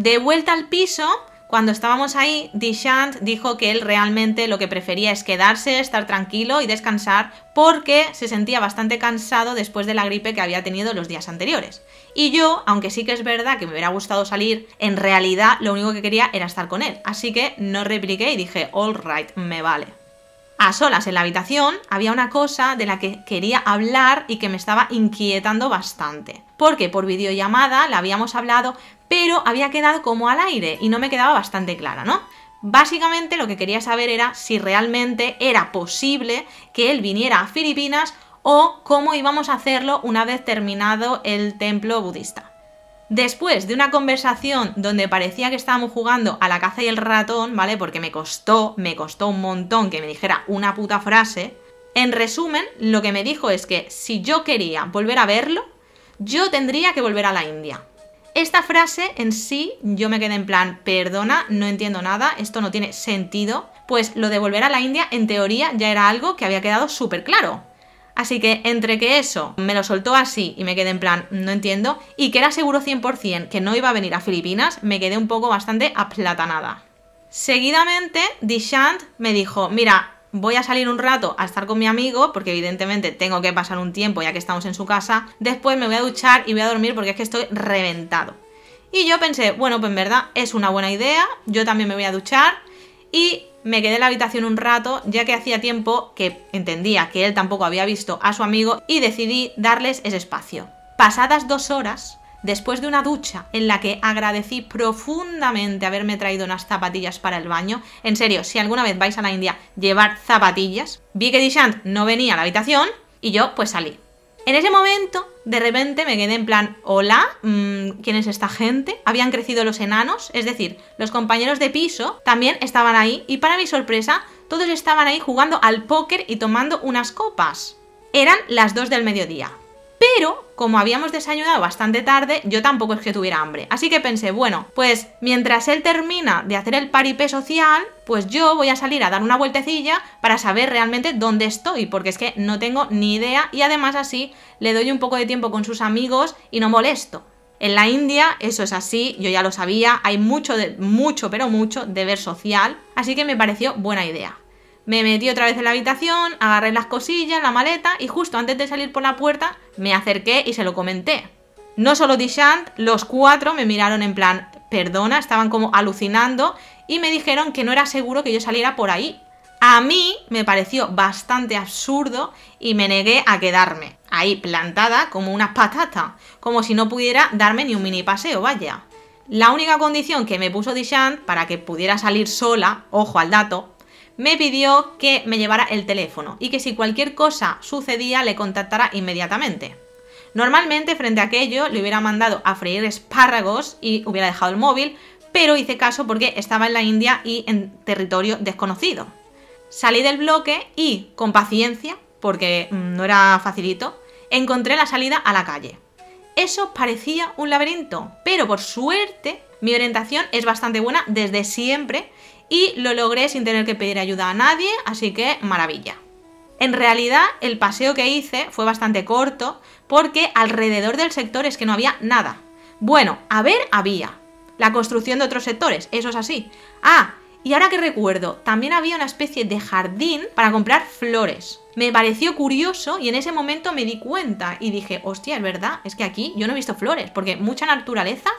De vuelta al piso, cuando estábamos ahí, Dishant dijo que él realmente lo que prefería es quedarse, estar tranquilo y descansar porque se sentía bastante cansado después de la gripe que había tenido los días anteriores. Y yo, aunque sí que es verdad que me hubiera gustado salir, en realidad lo único que quería era estar con él. Así que no repliqué y dije, all right, me vale. A solas en la habitación había una cosa de la que quería hablar y que me estaba inquietando bastante. Porque por videollamada la habíamos hablado, pero había quedado como al aire y no me quedaba bastante clara, ¿no? Básicamente lo que quería saber era si realmente era posible que él viniera a Filipinas o cómo íbamos a hacerlo una vez terminado el templo budista. Después de una conversación donde parecía que estábamos jugando a la caza y el ratón, ¿vale? Porque me costó, me costó un montón que me dijera una puta frase, en resumen, lo que me dijo es que si yo quería volver a verlo, yo tendría que volver a la India. Esta frase en sí yo me quedé en plan, perdona, no entiendo nada, esto no tiene sentido, pues lo de volver a la India en teoría ya era algo que había quedado súper claro. Así que entre que eso me lo soltó así y me quedé en plan, no entiendo, y que era seguro 100% que no iba a venir a Filipinas, me quedé un poco bastante aplatanada. Seguidamente, Dishant me dijo, mira, voy a salir un rato a estar con mi amigo, porque evidentemente tengo que pasar un tiempo ya que estamos en su casa. Después me voy a duchar y voy a dormir porque es que estoy reventado. Y yo pensé, bueno, pues en verdad es una buena idea, yo también me voy a duchar y me quedé en la habitación un rato, ya que hacía tiempo que entendía que él tampoco había visto a su amigo y decidí darles ese espacio. Pasadas dos horas, después de una ducha en la que agradecí profundamente haberme traído unas zapatillas para el baño, en serio, si alguna vez vais a la India, llevar zapatillas, vi que Dishant no venía a la habitación y yo pues salí. En ese momento, de repente me quedé en plan, hola, mm, ¿quién es esta gente? Habían crecido los enanos, es decir, los compañeros de piso también estaban ahí y para mi sorpresa, todos estaban ahí jugando al póker y tomando unas copas. Eran las 2 del mediodía. Pero, como habíamos desayunado bastante tarde, yo tampoco es que tuviera hambre. Así que pensé, bueno, pues mientras él termina de hacer el paripé social, pues yo voy a salir a dar una vueltecilla para saber realmente dónde estoy, porque es que no tengo ni idea y además así le doy un poco de tiempo con sus amigos y no molesto. En la India eso es así, yo ya lo sabía, hay mucho, de, mucho, pero mucho deber social, así que me pareció buena idea. Me metí otra vez en la habitación, agarré las cosillas, la maleta y justo antes de salir por la puerta me acerqué y se lo comenté. No solo Dishant, los cuatro me miraron en plan, perdona, estaban como alucinando y me dijeron que no era seguro que yo saliera por ahí. A mí me pareció bastante absurdo y me negué a quedarme ahí plantada como una patata, como si no pudiera darme ni un mini paseo, vaya. La única condición que me puso Dishant para que pudiera salir sola, ojo al dato, me pidió que me llevara el teléfono y que si cualquier cosa sucedía le contactara inmediatamente. Normalmente frente a aquello le hubiera mandado a freír espárragos y hubiera dejado el móvil, pero hice caso porque estaba en la India y en territorio desconocido. Salí del bloque y, con paciencia, porque mm, no era facilito, encontré la salida a la calle. Eso parecía un laberinto, pero por suerte mi orientación es bastante buena desde siempre y lo logré sin tener que pedir ayuda a nadie, así que maravilla. En realidad, el paseo que hice fue bastante corto porque alrededor del sector es que no había nada. Bueno, a ver, había. La construcción de otros sectores, eso es así. Ah, y ahora que recuerdo, también había una especie de jardín para comprar flores. Me pareció curioso y en ese momento me di cuenta y dije, hostia, es verdad, es que aquí yo no he visto flores, porque mucha naturaleza,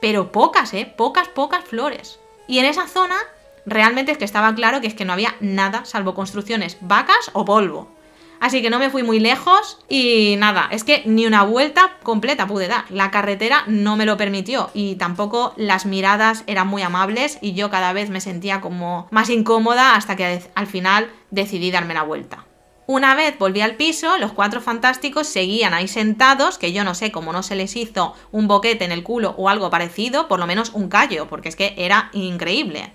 pero pocas, ¿eh? Pocas, pocas flores. Y en esa zona realmente es que estaba claro que es que no había nada salvo construcciones, vacas o polvo. Así que no me fui muy lejos y nada, es que ni una vuelta completa pude dar. La carretera no me lo permitió y tampoco las miradas eran muy amables y yo cada vez me sentía como más incómoda hasta que al final decidí darme la vuelta. Una vez volví al piso, los cuatro fantásticos seguían ahí sentados, que yo no sé cómo no se les hizo un boquete en el culo o algo parecido, por lo menos un callo, porque es que era increíble.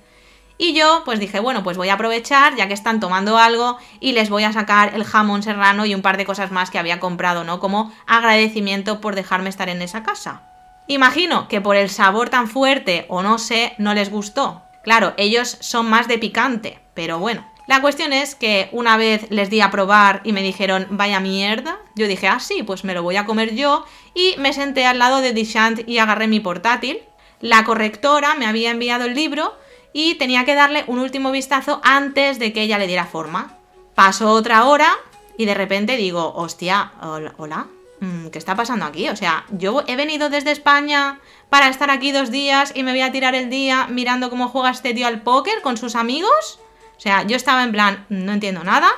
Y yo pues dije, bueno, pues voy a aprovechar ya que están tomando algo y les voy a sacar el jamón serrano y un par de cosas más que había comprado, ¿no? Como agradecimiento por dejarme estar en esa casa. Imagino que por el sabor tan fuerte o no sé, no les gustó. Claro, ellos son más de picante, pero bueno. La cuestión es que una vez les di a probar y me dijeron, vaya mierda, yo dije, ah, sí, pues me lo voy a comer yo, y me senté al lado de Dishant y agarré mi portátil, La correctora me había enviado el libro y tenía que darle un último vistazo antes de que ella le diera forma. Pasó otra hora y de repente digo, hostia, hola, mm, ¿qué está pasando aquí? O sea, yo he venido desde España para estar aquí dos días y me voy a tirar el día mirando cómo juega este tío al póker con sus amigos. O sea, yo estaba en plan, no entiendo nada.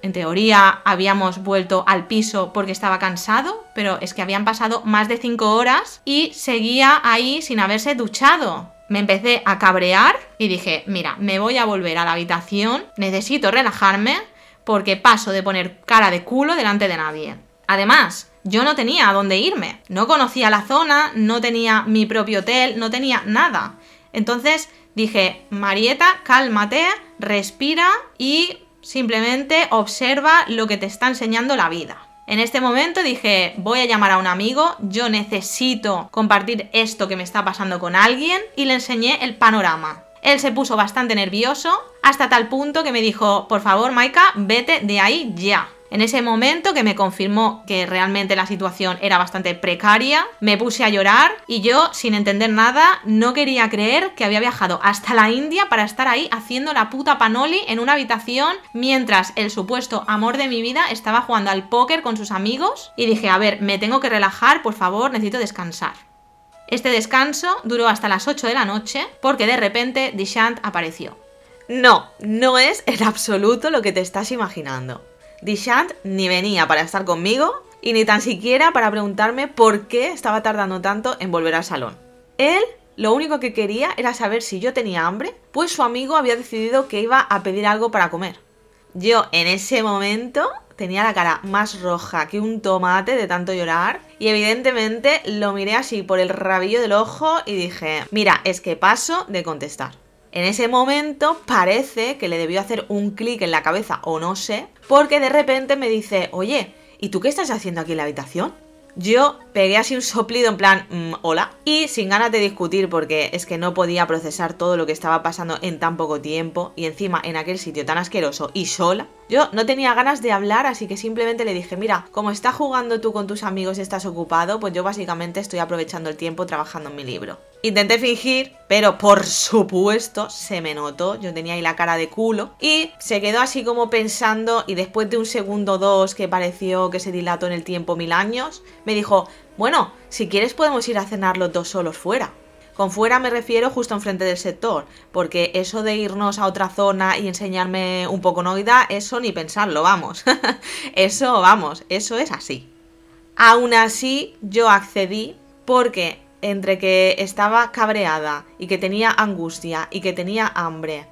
En teoría habíamos vuelto al piso porque estaba cansado, pero es que habían pasado más de cinco horas y seguía ahí sin haberse duchado. Me empecé a cabrear y dije, mira, me voy a volver a la habitación, necesito relajarme porque paso de poner cara de culo delante de nadie. Además, yo no tenía a dónde irme, no conocía la zona, no tenía mi propio hotel, no tenía nada. Entonces dije, Marieta, cálmate, respira y simplemente observa lo que te está enseñando la vida. En este momento dije, voy a llamar a un amigo, yo necesito compartir esto que me está pasando con alguien y le enseñé el panorama. Él se puso bastante nervioso hasta tal punto que me dijo, por favor Maika, vete de ahí ya. En ese momento que me confirmó que realmente la situación era bastante precaria, me puse a llorar y yo, sin entender nada, no quería creer que había viajado hasta la India para estar ahí haciendo la puta panoli en una habitación mientras el supuesto amor de mi vida estaba jugando al póker con sus amigos y dije, a ver, me tengo que relajar, por favor, necesito descansar. Este descanso duró hasta las 8 de la noche porque de repente Dishant apareció. No, no es en absoluto lo que te estás imaginando. Dishant ni venía para estar conmigo y ni tan siquiera para preguntarme por qué estaba tardando tanto en volver al salón. Él lo único que quería era saber si yo tenía hambre, pues su amigo había decidido que iba a pedir algo para comer. Yo en ese momento tenía la cara más roja que un tomate de tanto llorar y evidentemente lo miré así por el rabillo del ojo y dije, mira, es que paso de contestar. En ese momento parece que le debió hacer un clic en la cabeza o no sé, porque de repente me dice, oye, ¿y tú qué estás haciendo aquí en la habitación? Yo pegué así un soplido en plan, mm, hola, y sin ganas de discutir porque es que no podía procesar todo lo que estaba pasando en tan poco tiempo y encima en aquel sitio tan asqueroso y sola. Yo no tenía ganas de hablar, así que simplemente le dije, mira, como estás jugando tú con tus amigos y estás ocupado, pues yo básicamente estoy aprovechando el tiempo trabajando en mi libro. Intenté fingir, pero por supuesto se me notó, yo tenía ahí la cara de culo y se quedó así como pensando y después de un segundo o dos que pareció que se dilató en el tiempo mil años, me dijo, bueno, si quieres podemos ir a cenar los dos solos fuera. Con fuera me refiero justo enfrente del sector, porque eso de irnos a otra zona y enseñarme un poco noida, eso ni pensarlo, vamos. eso, vamos, eso es así. Aún así, yo accedí porque entre que estaba cabreada y que tenía angustia y que tenía hambre,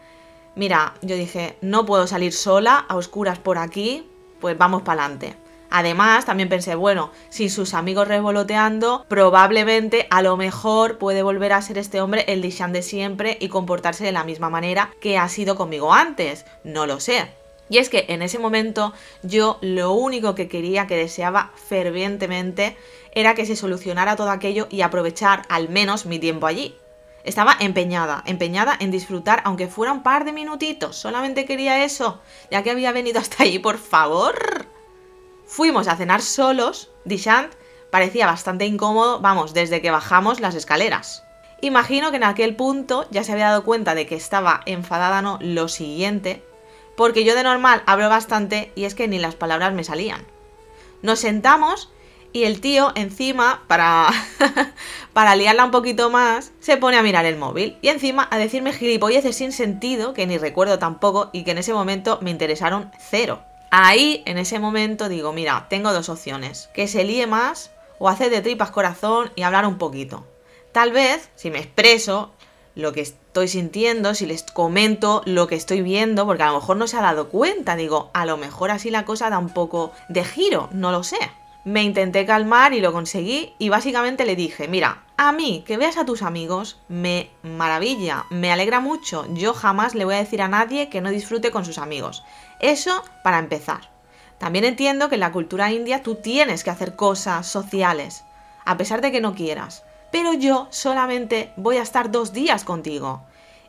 mira, yo dije, no puedo salir sola a oscuras por aquí, pues vamos para adelante. Además, también pensé, bueno, sin sus amigos revoloteando, probablemente a lo mejor puede volver a ser este hombre el Dishan de siempre y comportarse de la misma manera que ha sido conmigo antes. No lo sé. Y es que en ese momento yo lo único que quería, que deseaba fervientemente, era que se solucionara todo aquello y aprovechar al menos mi tiempo allí. Estaba empeñada, empeñada en disfrutar, aunque fuera un par de minutitos. Solamente quería eso, ya que había venido hasta allí, por favor. Fuimos a cenar solos. Dishant parecía bastante incómodo, vamos, desde que bajamos las escaleras. Imagino que en aquel punto ya se había dado cuenta de que estaba enfadada no lo siguiente, porque yo de normal hablo bastante y es que ni las palabras me salían. Nos sentamos y el tío encima, para, para liarla un poquito más, se pone a mirar el móvil. Y encima a decirme gilipolleces sin sentido, que ni recuerdo tampoco y que en ese momento me interesaron cero. Ahí, en ese momento, digo, mira, tengo dos opciones. Que se líe más o hacer de tripas corazón y hablar un poquito. Tal vez, si me expreso lo que estoy sintiendo, si les comento lo que estoy viendo, porque a lo mejor no se ha dado cuenta, digo, a lo mejor así la cosa da un poco de giro, no lo sé. Me intenté calmar y lo conseguí y básicamente le dije, mira, a mí que veas a tus amigos me maravilla, me alegra mucho, yo jamás le voy a decir a nadie que no disfrute con sus amigos. Eso para empezar. También entiendo que en la cultura india tú tienes que hacer cosas sociales, a pesar de que no quieras. Pero yo solamente voy a estar dos días contigo.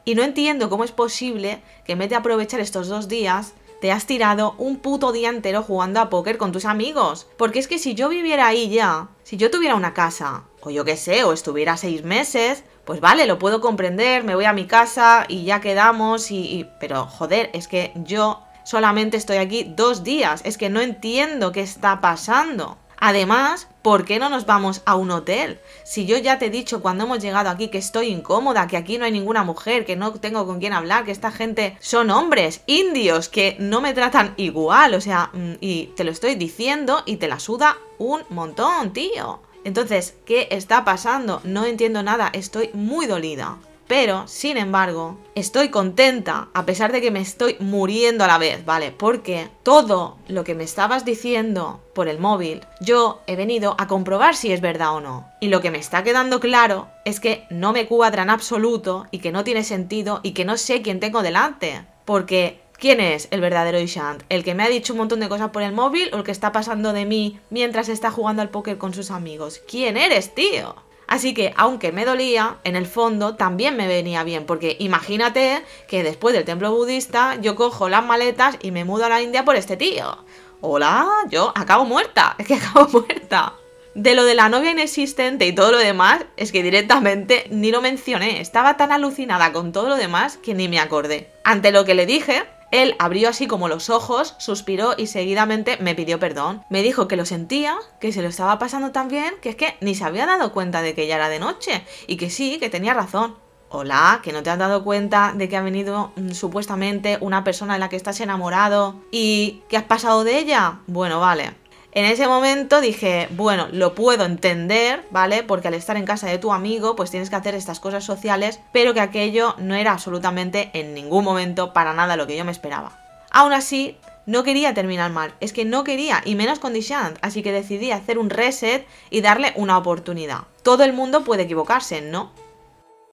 Y no entiendo cómo es posible que en vez de aprovechar estos dos días, te has tirado un puto día entero jugando a póker con tus amigos. Porque es que si yo viviera ahí ya, si yo tuviera una casa, o yo qué sé, o estuviera seis meses, pues vale, lo puedo comprender, me voy a mi casa y ya quedamos y, Pero joder, es que yo solamente estoy aquí dos días, es que no entiendo qué está pasando. Además, ¿por qué no nos vamos a un hotel? Si yo ya te he dicho cuando hemos llegado aquí que estoy incómoda, que aquí no hay ninguna mujer, que no tengo con quién hablar, que esta gente son hombres, indios, que no me tratan igual, o sea, mm, y te lo estoy diciendo y te la suda un montón, tío. Entonces, ¿qué está pasando? No entiendo nada, estoy muy dolida. Pero, sin embargo, estoy contenta, a pesar de que me estoy muriendo a la vez, ¿vale? Porque todo lo que me estabas diciendo por el móvil, yo he venido a comprobar si es verdad o no. Y lo que me está quedando claro es que no me cuadra en absoluto y que no tiene sentido y que no sé quién tengo delante. Porque ¿Quién es el verdadero Ishant? ¿El que me ha dicho un montón de cosas por el móvil o el que está pasando de mí mientras está jugando al póker con sus amigos? ¿Quién eres, tío? Así que, aunque me dolía, en el fondo también me venía bien, porque imagínate que después del templo budista yo cojo las maletas y me mudo a la India por este tío. Hola, yo acabo muerta, es que acabo muerta. De lo de la novia inexistente y todo lo demás, es que directamente ni lo mencioné. Estaba tan alucinada con todo lo demás que ni me acordé. Ante lo que le dije, él abrió así como los ojos, suspiró y seguidamente me pidió perdón. Me dijo que lo sentía, que se lo estaba pasando tan bien, que es que ni se había dado cuenta de que ya era de noche y que sí, que tenía razón. Hola, que no te has dado cuenta de que ha venido mm, supuestamente una persona de la que estás enamorado y que has pasado de ella. Bueno, vale. En ese momento dije, bueno, lo puedo entender, ¿vale? Porque al estar en casa de tu amigo, pues tienes que hacer estas cosas sociales, pero que aquello no era absolutamente en ningún momento para nada lo que yo me esperaba. Aún así, no quería terminar mal, es que no quería, y menos con Dishant, así que decidí hacer un reset y darle una oportunidad. Todo el mundo puede equivocarse, ¿no?